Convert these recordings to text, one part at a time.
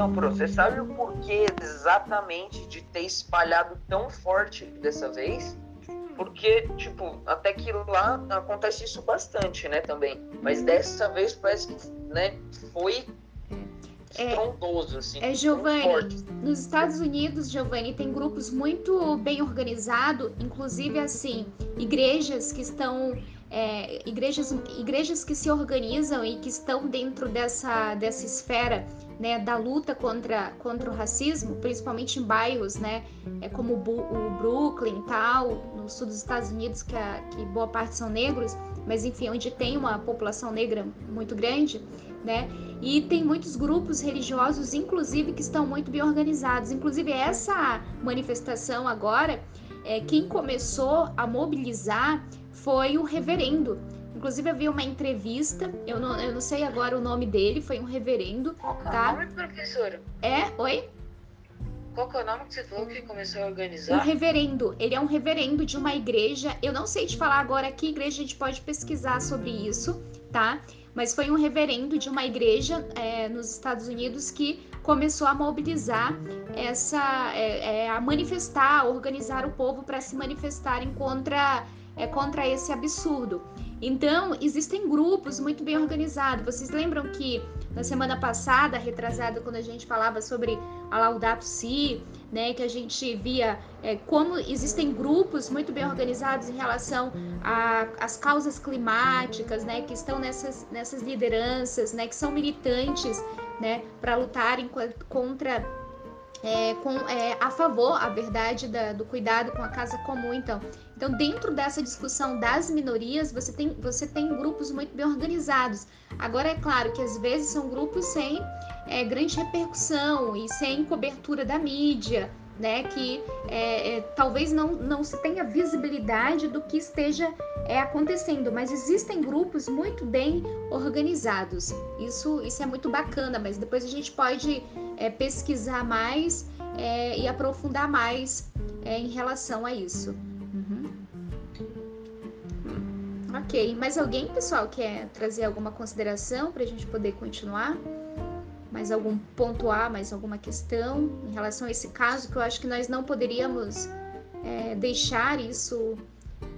Então, Pro, você sabe o porquê exatamente de ter espalhado tão forte dessa vez? Porque, tipo, até que lá acontece isso bastante, né, também. Mas dessa vez parece que, né, foi é, estrondoso, assim. É, Giovanni, nos Estados Unidos, Giovanni, tem grupos muito bem organizados, inclusive, assim, igrejas que estão é, igrejas, igrejas que se organizam e que estão dentro dessa, dessa esfera né, da luta contra, contra o racismo, principalmente em bairros, né, é como o Brooklyn tal, no sul dos Estados Unidos, que, a, que boa parte são negros, mas enfim, onde tem uma população negra muito grande, né, e tem muitos grupos religiosos, inclusive, que estão muito bem organizados. Inclusive, essa manifestação agora, é, quem começou a mobilizar foi o reverendo. Inclusive, eu vi uma entrevista, eu não, eu não sei agora o nome dele, foi um reverendo. Qual tá? é o nome, professora? É, oi? Qual que é o nome que você falou que começou a organizar? Um reverendo. Ele é um reverendo de uma igreja. Eu não sei te falar agora que igreja a gente pode pesquisar sobre isso, tá? Mas foi um reverendo de uma igreja é, nos Estados Unidos que começou a mobilizar essa, é, é, a manifestar, a organizar o povo para se manifestarem contra é, contra esse absurdo. Então, existem grupos muito bem organizados. Vocês lembram que na semana passada, retrasada, quando a gente falava sobre a Laudato Si, né, que a gente via é, como existem grupos muito bem organizados em relação às causas climáticas, né, que estão nessas, nessas lideranças, né, que são militantes, né, para lutarem contra é, com, é, a favor, a verdade, da, do cuidado com a casa comum. Então, então, dentro dessa discussão das minorias, você tem, você tem grupos muito bem organizados. Agora, é claro que às vezes são grupos sem é, grande repercussão e sem cobertura da mídia, né? Que é, é, talvez não, não se tenha visibilidade do que esteja é, acontecendo, mas existem grupos muito bem organizados. Isso, isso é muito bacana, mas depois a gente pode é, pesquisar mais é, e aprofundar mais é, em relação a isso. Uhum. Ok, mais alguém, pessoal, quer trazer alguma consideração para a gente poder continuar? Mais algum ponto A, mais alguma questão em relação a esse caso, que eu acho que nós não poderíamos é, deixar isso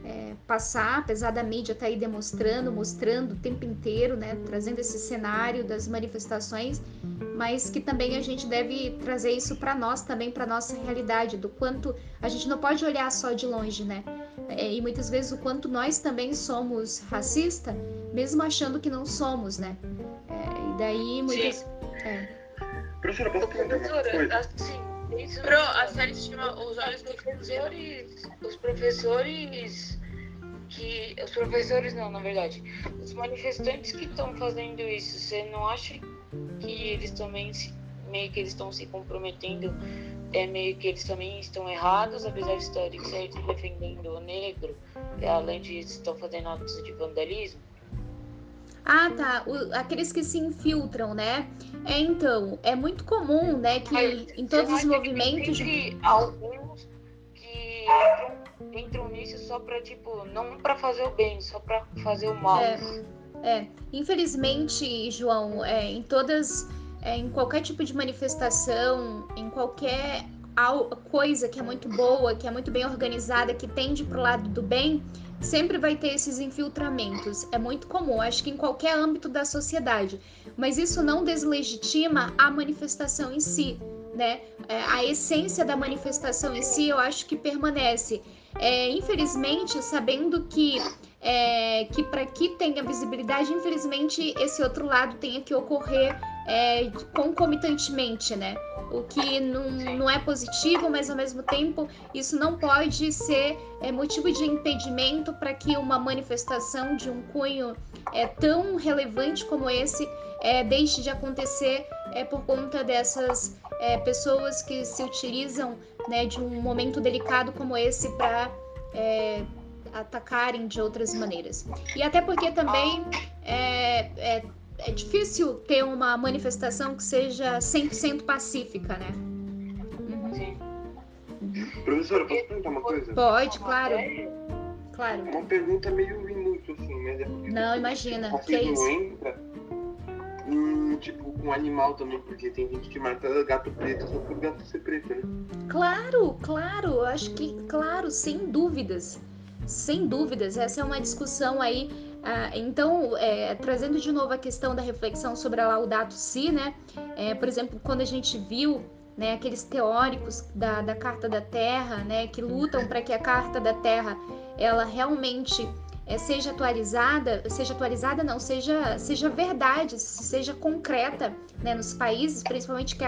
é, passar, apesar da mídia estar tá aí demonstrando, mostrando o tempo inteiro, né, trazendo esse cenário das manifestações, mas que também a gente deve trazer isso para nós também, para nossa realidade, do quanto a gente não pode olhar só de longe, né? É, e muitas vezes o quanto nós também somos racista, mesmo achando que não somos, né? É, e daí muitas Sim é. Professora, posso perguntar uma coisa? Assim, Pro, a série se chama Os Olhos dos Professores. Os professores que. Os professores não, na verdade. Os manifestantes que estão fazendo isso, você não acha que eles também se, meio que eles estão se comprometendo? É meio que eles também estão errados, apesar de estarem certos defendendo o negro, além de estão fazendo atos de vandalismo? Ah, tá. O, aqueles que se infiltram, né? É, então, é muito comum, né, que em todos os movimentos. Que alguns que entram, entram nisso só pra, tipo, não pra fazer o bem, só pra fazer o mal. É, é. infelizmente, João, é, em todas. É, em qualquer tipo de manifestação, em qualquer coisa que é muito boa, que é muito bem organizada, que tende pro lado do bem, sempre vai ter esses infiltramentos. É muito comum, acho que em qualquer âmbito da sociedade. Mas isso não deslegitima a manifestação em si, né? É, a essência da manifestação em si, eu acho que permanece. É, infelizmente, sabendo que é, que para que tenha visibilidade, infelizmente, esse outro lado tenha que ocorrer é, concomitantemente, né? o que não, não é positivo, mas ao mesmo tempo isso não pode ser é, motivo de impedimento para que uma manifestação de um cunho é, tão relevante como esse é, deixe de acontecer é, por conta dessas é, pessoas que se utilizam né, de um momento delicado como esse para é, atacarem de outras maneiras. E até porque também é, é é difícil ter uma manifestação que seja 100% pacífica, né? Uhum. Uhum. Professora, posso perguntar uma coisa? Pode, claro. Claro. Uma pergunta meio inútil, assim, né? Não, imagina. Que é isso? entra tipo com um animal também, porque tem gente que mata gato preto só por gato ser preto, né? Claro, claro, acho que, claro, sem dúvidas. Sem dúvidas, essa é uma discussão aí. Ah, então, é, trazendo de novo a questão da reflexão sobre a Laudato Si, né? É, por exemplo, quando a gente viu né, aqueles teóricos da, da Carta da Terra, né, que lutam para que a Carta da Terra ela realmente é, seja atualizada, seja atualizada não, seja, seja verdade, seja concreta né, nos países, principalmente que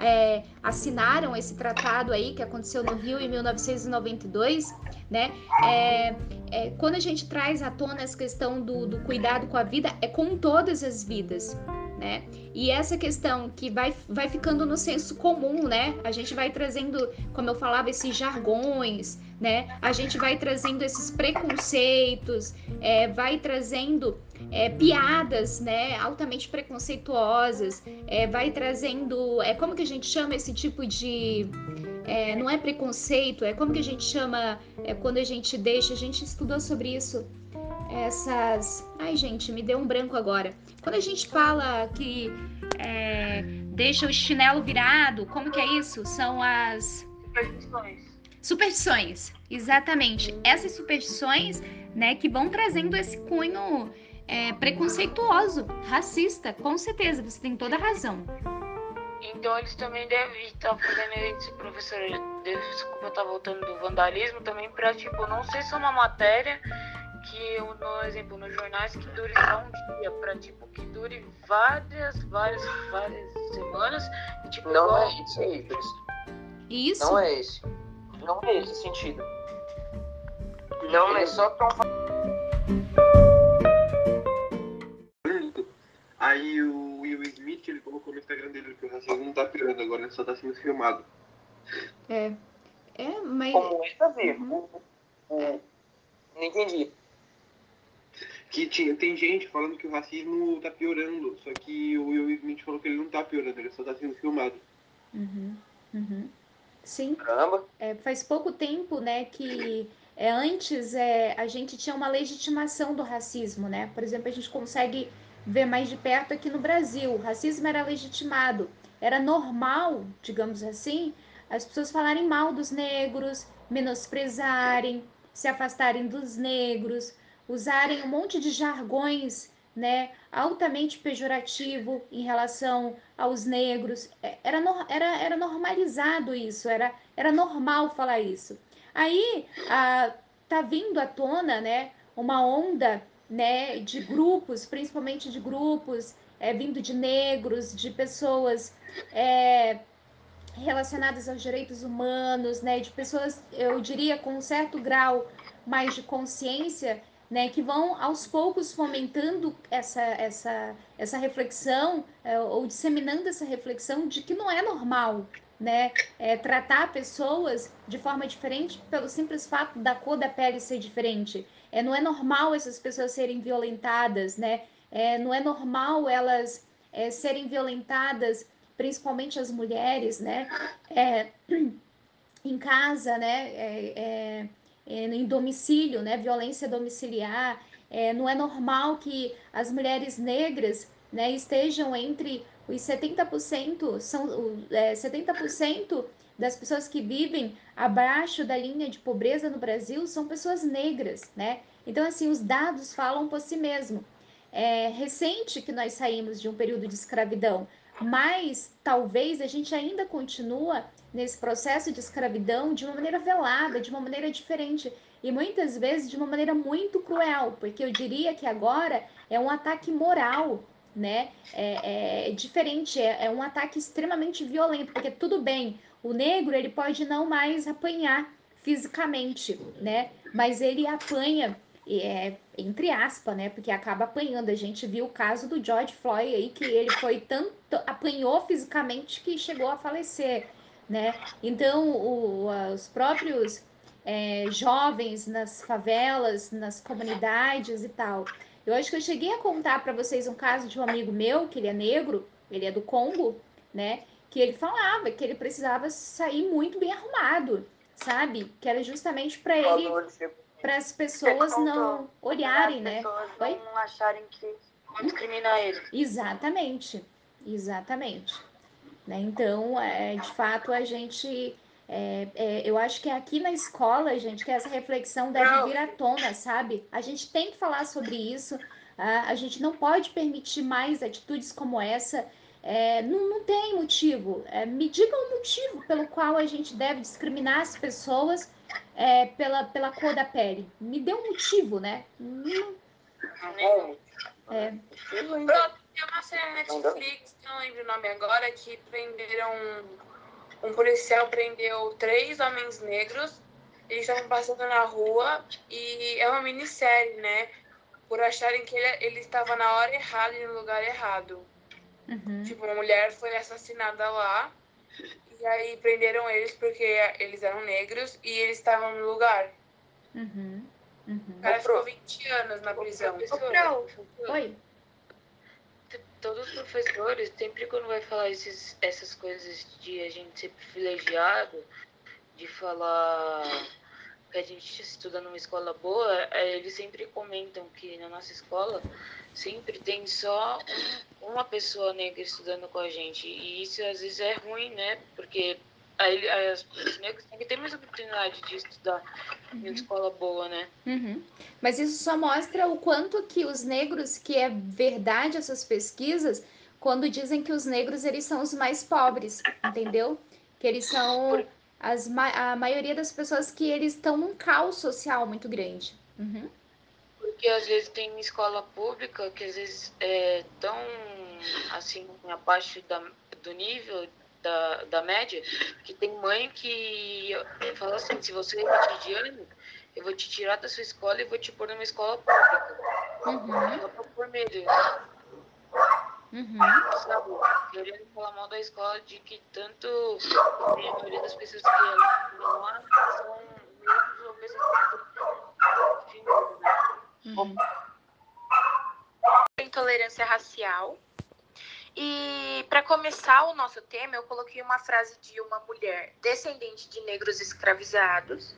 é, assinaram esse tratado aí que aconteceu no Rio em 1992, né? É, é, quando a gente traz à tona essa questão do, do cuidado com a vida, é com todas as vidas, né? E essa questão que vai, vai ficando no senso comum, né? A gente vai trazendo, como eu falava, esses jargões, né? A gente vai trazendo esses preconceitos, é, vai trazendo é, piadas, né? Altamente preconceituosas, é, vai trazendo, é como que a gente chama esse tipo de é, não é preconceito, é como que a gente chama é, quando a gente deixa, a gente estudou sobre isso, essas. Ai, gente, me deu um branco agora. Quando a gente fala que é, deixa o chinelo virado, como que é isso? São as. Superstições. Superstições, exatamente. Essas superstições, né, que vão trazendo esse cunho é, preconceituoso, racista, com certeza, você tem toda a razão. Então eles também devem estar fazendo esse professor, desculpa eu estar voltando do vandalismo também para tipo não ser só uma matéria que no exemplo nos jornais que dure só um dia, para tipo que dure várias, várias, várias semanas e tipo Não igual- é isso aí, isso. Isso. Não é esse. Não é esse sentido. Não é só tão Aí colocou no Instagram dele que o racismo não tá pirando agora, ele só tá sendo filmado. É, é mas. como é fazer. O- o- Não entendi. Que tinha, tem gente falando que o racismo tá piorando, só que o Will Smith falou que ele não tá piorando, ele só tá sendo filmado. Uhum, uhum. Sim. Caramba. É, faz pouco tempo, né, que é, antes é, a gente tinha uma legitimação do racismo, né? Por exemplo, a gente consegue ver mais de perto aqui no Brasil. O racismo era legitimado, era normal, digamos assim, as pessoas falarem mal dos negros, menosprezarem, se afastarem dos negros, usarem um monte de jargões, né, altamente pejorativo em relação aos negros. É, Era, era, era normalizado isso, era, era normal falar isso. Aí a, tá vindo à tona, né, uma onda, né, de grupos, principalmente de grupos, é, vindo de negros, de pessoas é, relacionadas aos direitos humanos, né, de pessoas, eu diria, com um certo grau mais de consciência, né, que vão aos poucos fomentando essa, essa, essa reflexão é, ou disseminando essa reflexão de que não é normal, né, é, tratar pessoas de forma diferente pelo simples fato da cor da pele ser diferente. É, não é normal essas pessoas serem violentadas, né? É, não é normal elas é, serem violentadas, principalmente as mulheres, né? É, em casa, né? É, é, é, em domicílio, né? Violência domiciliar. Não é normal que as mulheres negras né, estejam entre os 70%, são é, 70% das pessoas que vivem abaixo da linha de pobreza no Brasil são pessoas negras, né? Então, assim, os dados falam por si mesmo. É recente que nós saímos de um período de escravidão, mas talvez a gente ainda continua nesse processo de escravidão de uma maneira velada, de uma maneira diferente e muitas vezes de uma maneira muito cruel, porque eu diria que agora é um ataque moral, né? É, é diferente, é, é um ataque extremamente violento, porque tudo bem, o negro ele pode não mais apanhar fisicamente, né? Mas ele apanha é, entre aspas, né? Porque acaba apanhando. A gente viu o caso do George Floyd aí, que ele foi tanto. apanhou fisicamente que chegou a falecer, né? Então, o- os próprios é, jovens nas favelas, nas comunidades e tal. Eu acho que eu cheguei a contar para vocês um caso de um amigo meu, que ele é negro, ele é do Congo, né? Que ele falava que ele precisava sair muito bem arrumado, sabe? Que era justamente para ele para as pessoas não olharem, né? pessoas Oi? não acharem que Não discriminar ele. Exatamente, exatamente. Né? Então, é, de fato, a gente. É, é, eu acho que aqui na escola, gente, que essa reflexão deve vir à tona, sabe? A gente tem que falar sobre isso. A, a gente não pode permitir mais atitudes como essa. É, não, não tem motivo. É, me diga um motivo pelo qual a gente deve discriminar as pessoas é, pela, pela cor da pele. Me dê um motivo, né? Não, é. Pronto, tem uma série Netflix, não lembro o nome agora, que prenderam. Um policial prendeu três homens negros. Eles estavam passando na rua e é uma minissérie, né? Por acharem que ele, ele estava na hora errada e no lugar errado. Uhum. Tipo, uma mulher foi assassinada lá. E aí prenderam eles porque eles eram negros e eles estavam no lugar. Uhum. Uhum. O cara ficou 20 anos na prisão. Oi. Todos os professores, sempre quando vai falar esses, essas coisas de a gente ser privilegiado, de falar que a gente estuda numa escola boa, é, eles sempre comentam que na nossa escola sempre tem só um, uma pessoa negra estudando com a gente. E isso às vezes é ruim, né? Porque aí, aí os negros têm que ter mais oportunidade de estudar uhum. em uma escola boa, né? Uhum. Mas isso só mostra o quanto que os negros, que é verdade essas pesquisas, quando dizem que os negros eles são os mais pobres, entendeu? Que eles são as, a maioria das pessoas que eles estão num caos social muito grande. Uhum. Porque às vezes tem escola pública que às vezes é tão assim abaixo da, do nível da, da média, que tem mãe que fala assim, se você é cotidiano, eu vou te tirar da sua escola e vou te pôr numa escola pública. Uhum. Só pra por medo. Uhum. Sabe? Querendo falar mal da escola de que tanto a maioria das pessoas que estão lá são negros ou pessoas que né? Uhum. Intolerância racial e para começar o nosso tema, eu coloquei uma frase de uma mulher descendente de negros escravizados,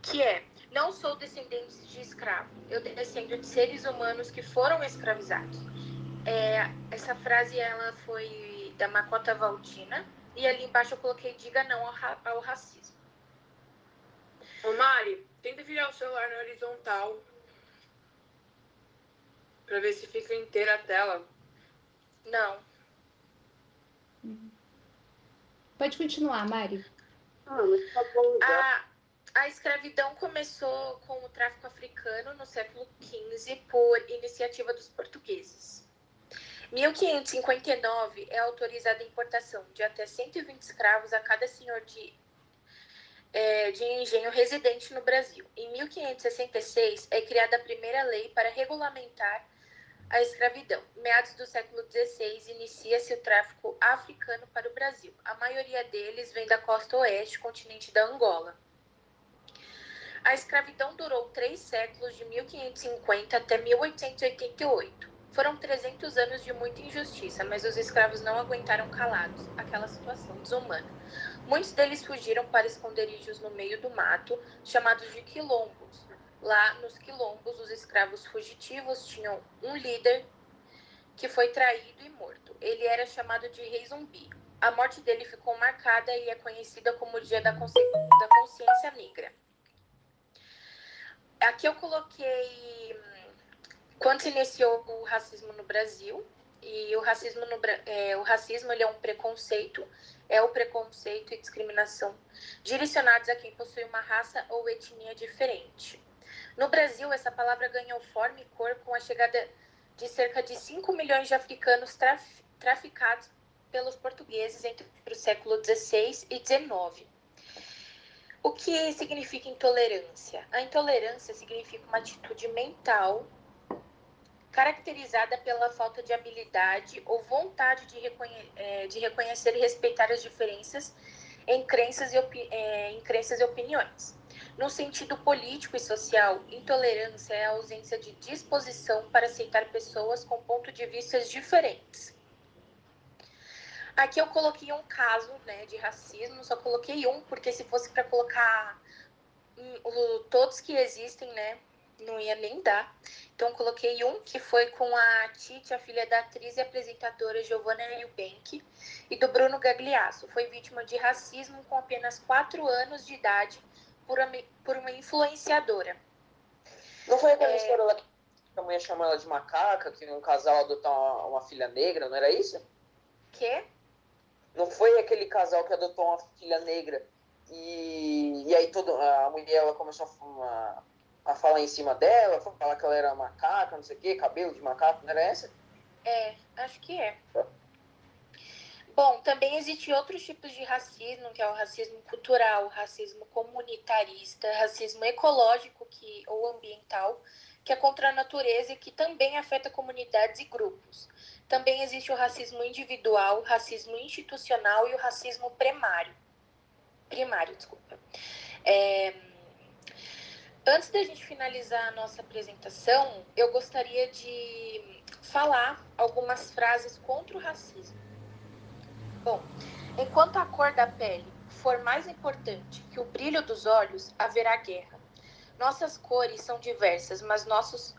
que é: Não sou descendente de escravo, eu descendo de seres humanos que foram escravizados. É, essa frase ela foi da Macota Valdina, e ali embaixo eu coloquei: Diga não ao, ra ao racismo. Ô Mari, tenta virar o celular na horizontal para ver se fica inteira a tela. Não. Pode continuar, Mari. Ah, tá bom, a, a escravidão começou com o tráfico africano no século XV por iniciativa dos portugueses. 1559 é autorizada a importação de até 120 escravos a cada senhor de, é, de engenho residente no Brasil. Em 1566 é criada a primeira lei para regulamentar a escravidão. Meados do século XVI, inicia-se o tráfico africano para o Brasil. A maioria deles vem da costa oeste, continente da Angola. A escravidão durou três séculos, de 1550 até 1888. Foram 300 anos de muita injustiça, mas os escravos não aguentaram calados aquela situação desumana. Muitos deles fugiram para esconderijos no meio do mato, chamados de quilombos, Lá nos quilombos, os escravos fugitivos tinham um líder que foi traído e morto. Ele era chamado de Rei Zumbi. A morte dele ficou marcada e é conhecida como o Dia da, Consci... da Consciência Negra. Aqui eu coloquei hum, quando se iniciou o racismo no Brasil. E o racismo, no, é, o racismo ele é um preconceito, é o preconceito e discriminação direcionados a quem possui uma raça ou etnia diferente. No Brasil, essa palavra ganhou forma e cor com a chegada de cerca de 5 milhões de africanos traf traficados pelos portugueses entre o século XVI e XIX. O que significa intolerância? A intolerância significa uma atitude mental caracterizada pela falta de habilidade ou vontade de, reconhe é, de reconhecer e respeitar as diferenças em crenças e, é, em crenças e opiniões. No sentido político e social, intolerância é a ausência de disposição para aceitar pessoas com pontos de vista diferentes. Aqui eu coloquei um caso né, de racismo, só coloquei um, porque se fosse para colocar todos que existem, né, não ia nem dar. Então coloquei um que foi com a Titi, a filha da atriz e apresentadora Giovanna Eubank, e do Bruno Gagliasso. Foi vítima de racismo com apenas 4 anos de idade por uma, por uma influenciadora. Não foi aquela É. história lá que a mulher chamou ela de macaca, que um casal adotou uma, uma filha negra, não era isso? Que? Não foi aquele casal que adotou uma filha negra e, e aí todo, a mulher ela começou a, a falar em cima dela, falar que ela era macaca, não sei o quê, cabelo de macaco, não era essa? É, acho que é. Bom, também existem outros tipos de racismo, que é o racismo cultural, racismo comunitarista, racismo ecológico que, ou ambiental, que é contra a natureza e que também afeta comunidades e grupos. Também existe o racismo individual, racismo institucional e o racismo primário. Primário, desculpa. É, Antes da gente finalizar a nossa apresentação, eu gostaria de falar algumas frases contra o racismo. Bom, enquanto a cor da pele for mais importante que o brilho dos olhos, haverá guerra. Nossas cores são diversas, mas nossos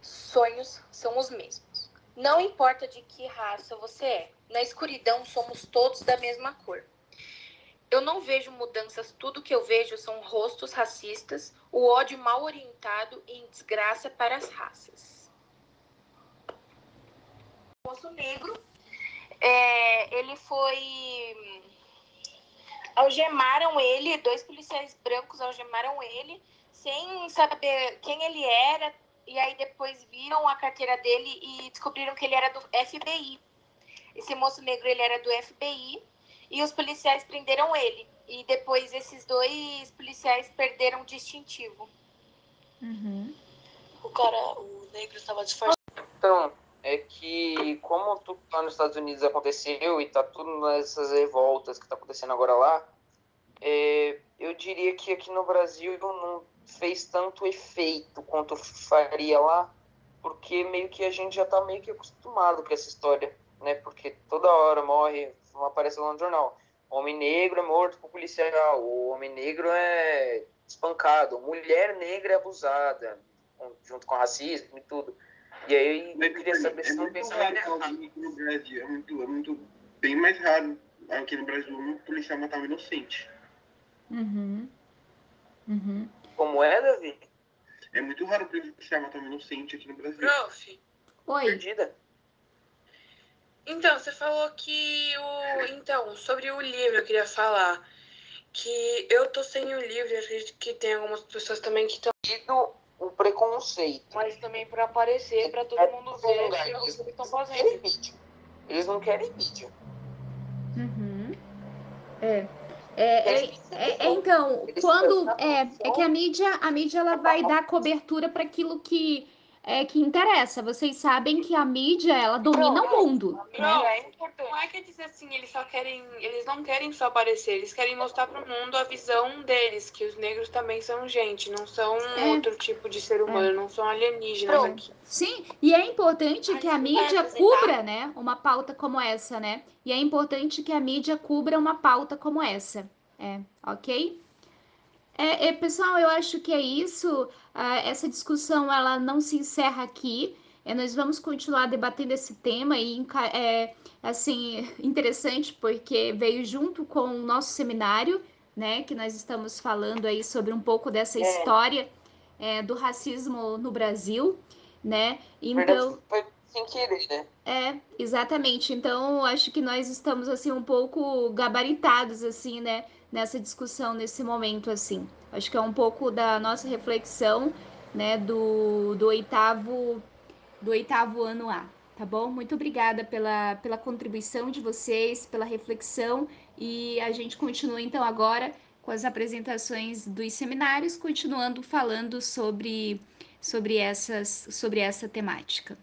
sonhos são os mesmos. Não importa de que raça você é, na escuridão somos todos da mesma cor. Eu não vejo mudanças, tudo que eu vejo são rostos racistas, o ódio mal orientado e em desgraça para as raças. O moço negro, é, ele foi. Algemaram ele, dois policiais brancos algemaram ele, sem saber quem ele era, e aí depois viram a carteira dele e descobriram que ele era do FBI. Esse moço negro ele era do FBI e os policiais prenderam ele. E depois esses dois policiais perderam o distintivo. Uhum. O cara, o negro estava disfarçado. Então, é que como tudo lá nos Estados Unidos aconteceu e tá tudo nessas revoltas que tá acontecendo agora lá, é, eu diria que aqui no Brasil não fez tanto efeito quanto faria lá, porque meio que a gente já tá meio que acostumado com essa história, né? Porque toda hora morre, aparece lá no jornal, homem negro é morto por policial, o homem negro é espancado, mulher negra é abusada, junto com racismo e tudo. E aí eu queria saber se é não muito pensa raro errado. no Brasil, é muito, é muito, bem mais raro aqui no Brasil um policial matar um inocente. Uhum. Uhum. Como é, Davi? É muito raro o policial matar um inocente aqui no Brasil. Prof, Oi. Perdida? então, você falou que o. Então, sobre o livro, eu queria falar. Que eu tô sem o livro acredito que tem algumas pessoas também que estão. O preconceito. Mas também pra aparecer, pra todo É mundo ver lugar. o que eles estão fazendo. querem vídeo. Eles não querem vídeo. Uhum. É. É, é, é, é, então, quando é, é que a mídia, a mídia ela vai dar cobertura para aquilo que é que interessa. Vocês sabem que a mídia ela domina o mundo. Não, é importante. Não é que dizer assim, eles só querem. Eles não querem só aparecer, eles querem mostrar pro mundo a visão deles, que os negros também são gente, não são É. outro tipo de ser humano, não são alienígenas Pronto. aqui. Sim, e é importante que a mídia cubra, né, uma pauta como essa, né? E é importante que a mídia cubra uma pauta como essa. É, ok? É, é, pessoal, eu acho que é isso. Ah, essa discussão ela não se encerra aqui. É, nós vamos continuar debatendo esse tema e é assim interessante porque veio junto com o nosso seminário, né? Que nós estamos falando aí sobre um pouco dessa É. história é, do racismo no Brasil, né? Então foi sem querer, né? é, exatamente. Então, acho que nós estamos assim um pouco gabaritados assim, né, nessa discussão nesse momento assim. Acho que é um pouco da nossa reflexão, né, do, do oitavo do oitavo ano A, tá bom? Muito obrigada pela, pela contribuição de vocês, pela reflexão e a gente continua então agora com as apresentações dos seminários, continuando falando sobre sobre essas sobre essa temática.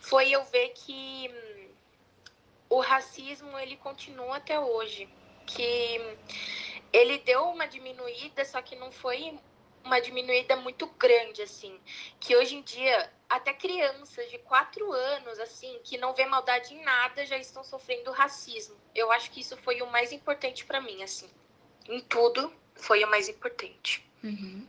foi eu ver que o racismo ele continua até hoje, que ele deu uma diminuída, só que não foi uma diminuída muito grande assim, que hoje em dia até crianças de 4 anos assim, que não vê maldade em nada, já estão sofrendo racismo. Eu acho que isso foi o mais importante para mim assim. Em tudo foi o mais importante. Uhum.